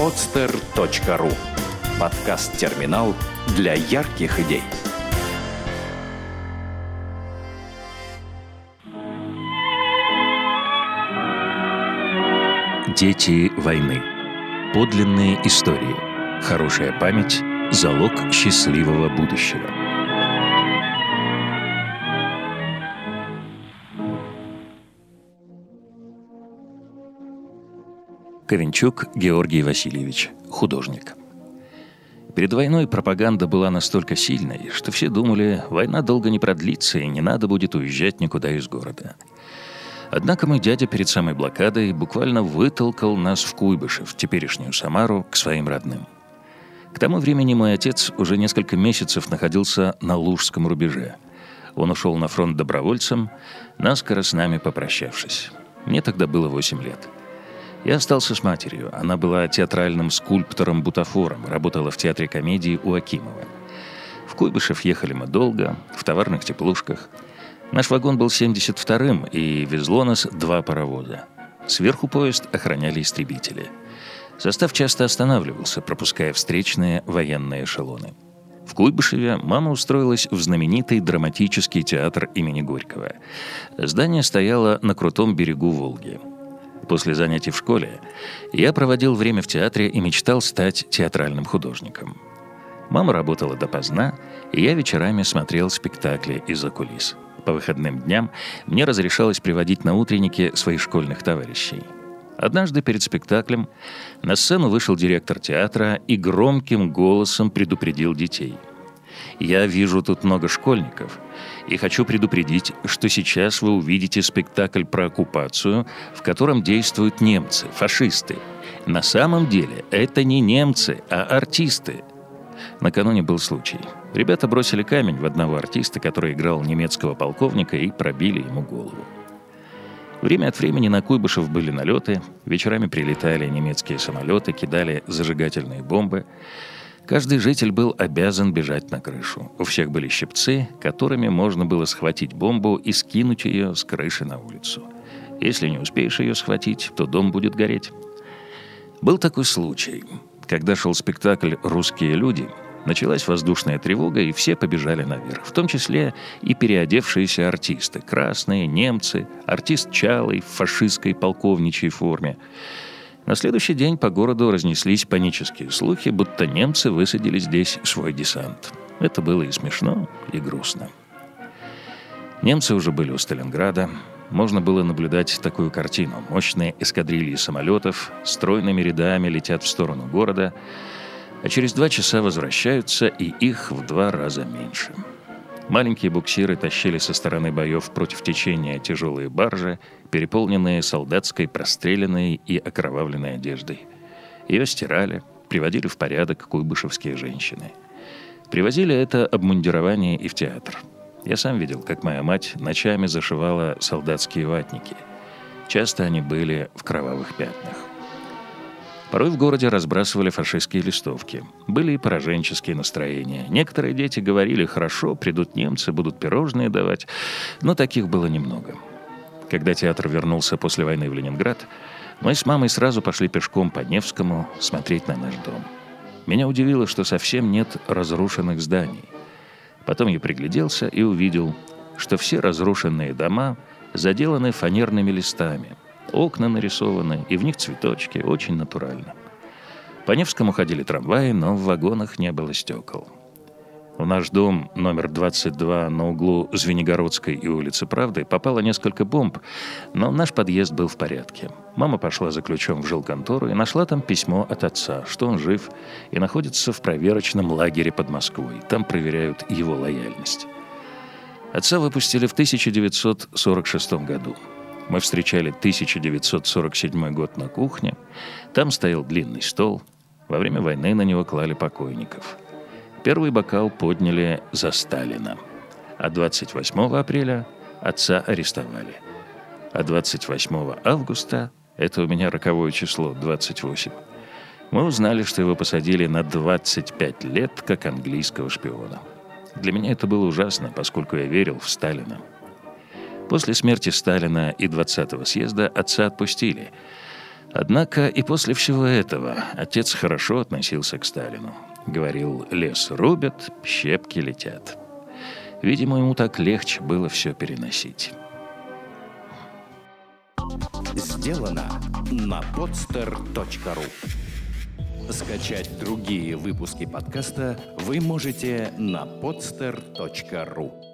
podster.ru Подкаст-терминал для ярких идей. Дети войны. Подлинные истории. Хорошая память – залог счастливого будущего. Ковенчук Георгий Васильевич, художник. Перед войной пропаганда была настолько сильной, что все думали, война долго не продлится и не надо будет уезжать никуда из города. Однако мой дядя перед самой блокадой буквально вытолкал нас в Куйбышев, теперешнюю Самару, к своим родным. К тому времени мой отец уже несколько месяцев находился на Лужском рубеже. Он ушел на фронт добровольцем, наскоро с нами попрощавшись. Мне тогда было 8 лет. Я остался с матерью. Она была театральным скульптором-бутафором, работала в театре комедии у Акимова. В Куйбышев ехали мы долго, в товарных теплушках. Наш вагон был 72-м, и везло нас два паровоза. Сверху поезд охраняли истребители. Состав часто останавливался, пропуская встречные военные эшелоны. В Куйбышеве мама устроилась в знаменитый драматический театр имени Горького. Здание стояло на крутом берегу Волги – После занятий в школе я проводил время в театре и мечтал стать театральным художником. Мама работала допоздна, и я вечерами смотрел спектакли из-за кулис. По выходным дням мне разрешалось приводить на утренники своих школьных товарищей. Однажды перед спектаклем на сцену вышел директор театра и громким голосом предупредил детей – я вижу тут много школьников и хочу предупредить, что сейчас вы увидите спектакль про оккупацию, в котором действуют немцы, фашисты. На самом деле это не немцы, а артисты. Накануне был случай. Ребята бросили камень в одного артиста, который играл немецкого полковника, и пробили ему голову. Время от времени на Куйбышев были налеты, вечерами прилетали немецкие самолеты, кидали зажигательные бомбы. Каждый житель был обязан бежать на крышу. У всех были щипцы, которыми можно было схватить бомбу и скинуть ее с крыши на улицу. Если не успеешь ее схватить, то дом будет гореть. Был такой случай. Когда шел спектакль «Русские люди», началась воздушная тревога, и все побежали наверх, в том числе и переодевшиеся артисты. Красные, немцы, артист Чалый в фашистской полковничьей форме – на следующий день по городу разнеслись панические слухи, будто немцы высадили здесь свой десант. Это было и смешно, и грустно. Немцы уже были у Сталинграда. Можно было наблюдать такую картину. Мощные эскадрильи самолетов стройными рядами летят в сторону города, а через два часа возвращаются, и их в два раза меньше. Маленькие буксиры тащили со стороны боев против течения тяжелые баржи, переполненные солдатской простреленной и окровавленной одеждой. Ее стирали, приводили в порядок куйбышевские женщины. Привозили это обмундирование и в театр. Я сам видел, как моя мать ночами зашивала солдатские ватники. Часто они были в кровавых пятнах. Порой в городе разбрасывали фашистские листовки. Были и пораженческие настроения. Некоторые дети говорили «хорошо, придут немцы, будут пирожные давать», но таких было немного. Когда театр вернулся после войны в Ленинград, мы с мамой сразу пошли пешком по Невскому смотреть на наш дом. Меня удивило, что совсем нет разрушенных зданий. Потом я пригляделся и увидел, что все разрушенные дома заделаны фанерными листами – Окна нарисованы, и в них цветочки, очень натурально. По Невскому ходили трамваи, но в вагонах не было стекол. В наш дом номер 22 на углу Звенигородской и улицы Правды попало несколько бомб, но наш подъезд был в порядке. Мама пошла за ключом в жилконтору и нашла там письмо от отца, что он жив и находится в проверочном лагере под Москвой. Там проверяют его лояльность. Отца выпустили в 1946 году. Мы встречали 1947 год на кухне. Там стоял длинный стол. Во время войны на него клали покойников. Первый бокал подняли за Сталина. А 28 апреля отца арестовали. А 28 августа, это у меня роковое число, 28, мы узнали, что его посадили на 25 лет как английского шпиона. Для меня это было ужасно, поскольку я верил в Сталина. После смерти Сталина и 20-го съезда отца отпустили. Однако и после всего этого отец хорошо относился к Сталину. Говорил, лес рубят, щепки летят. Видимо, ему так легче было все переносить. Сделано на podster.ru Скачать другие выпуски подкаста вы можете на podster.ru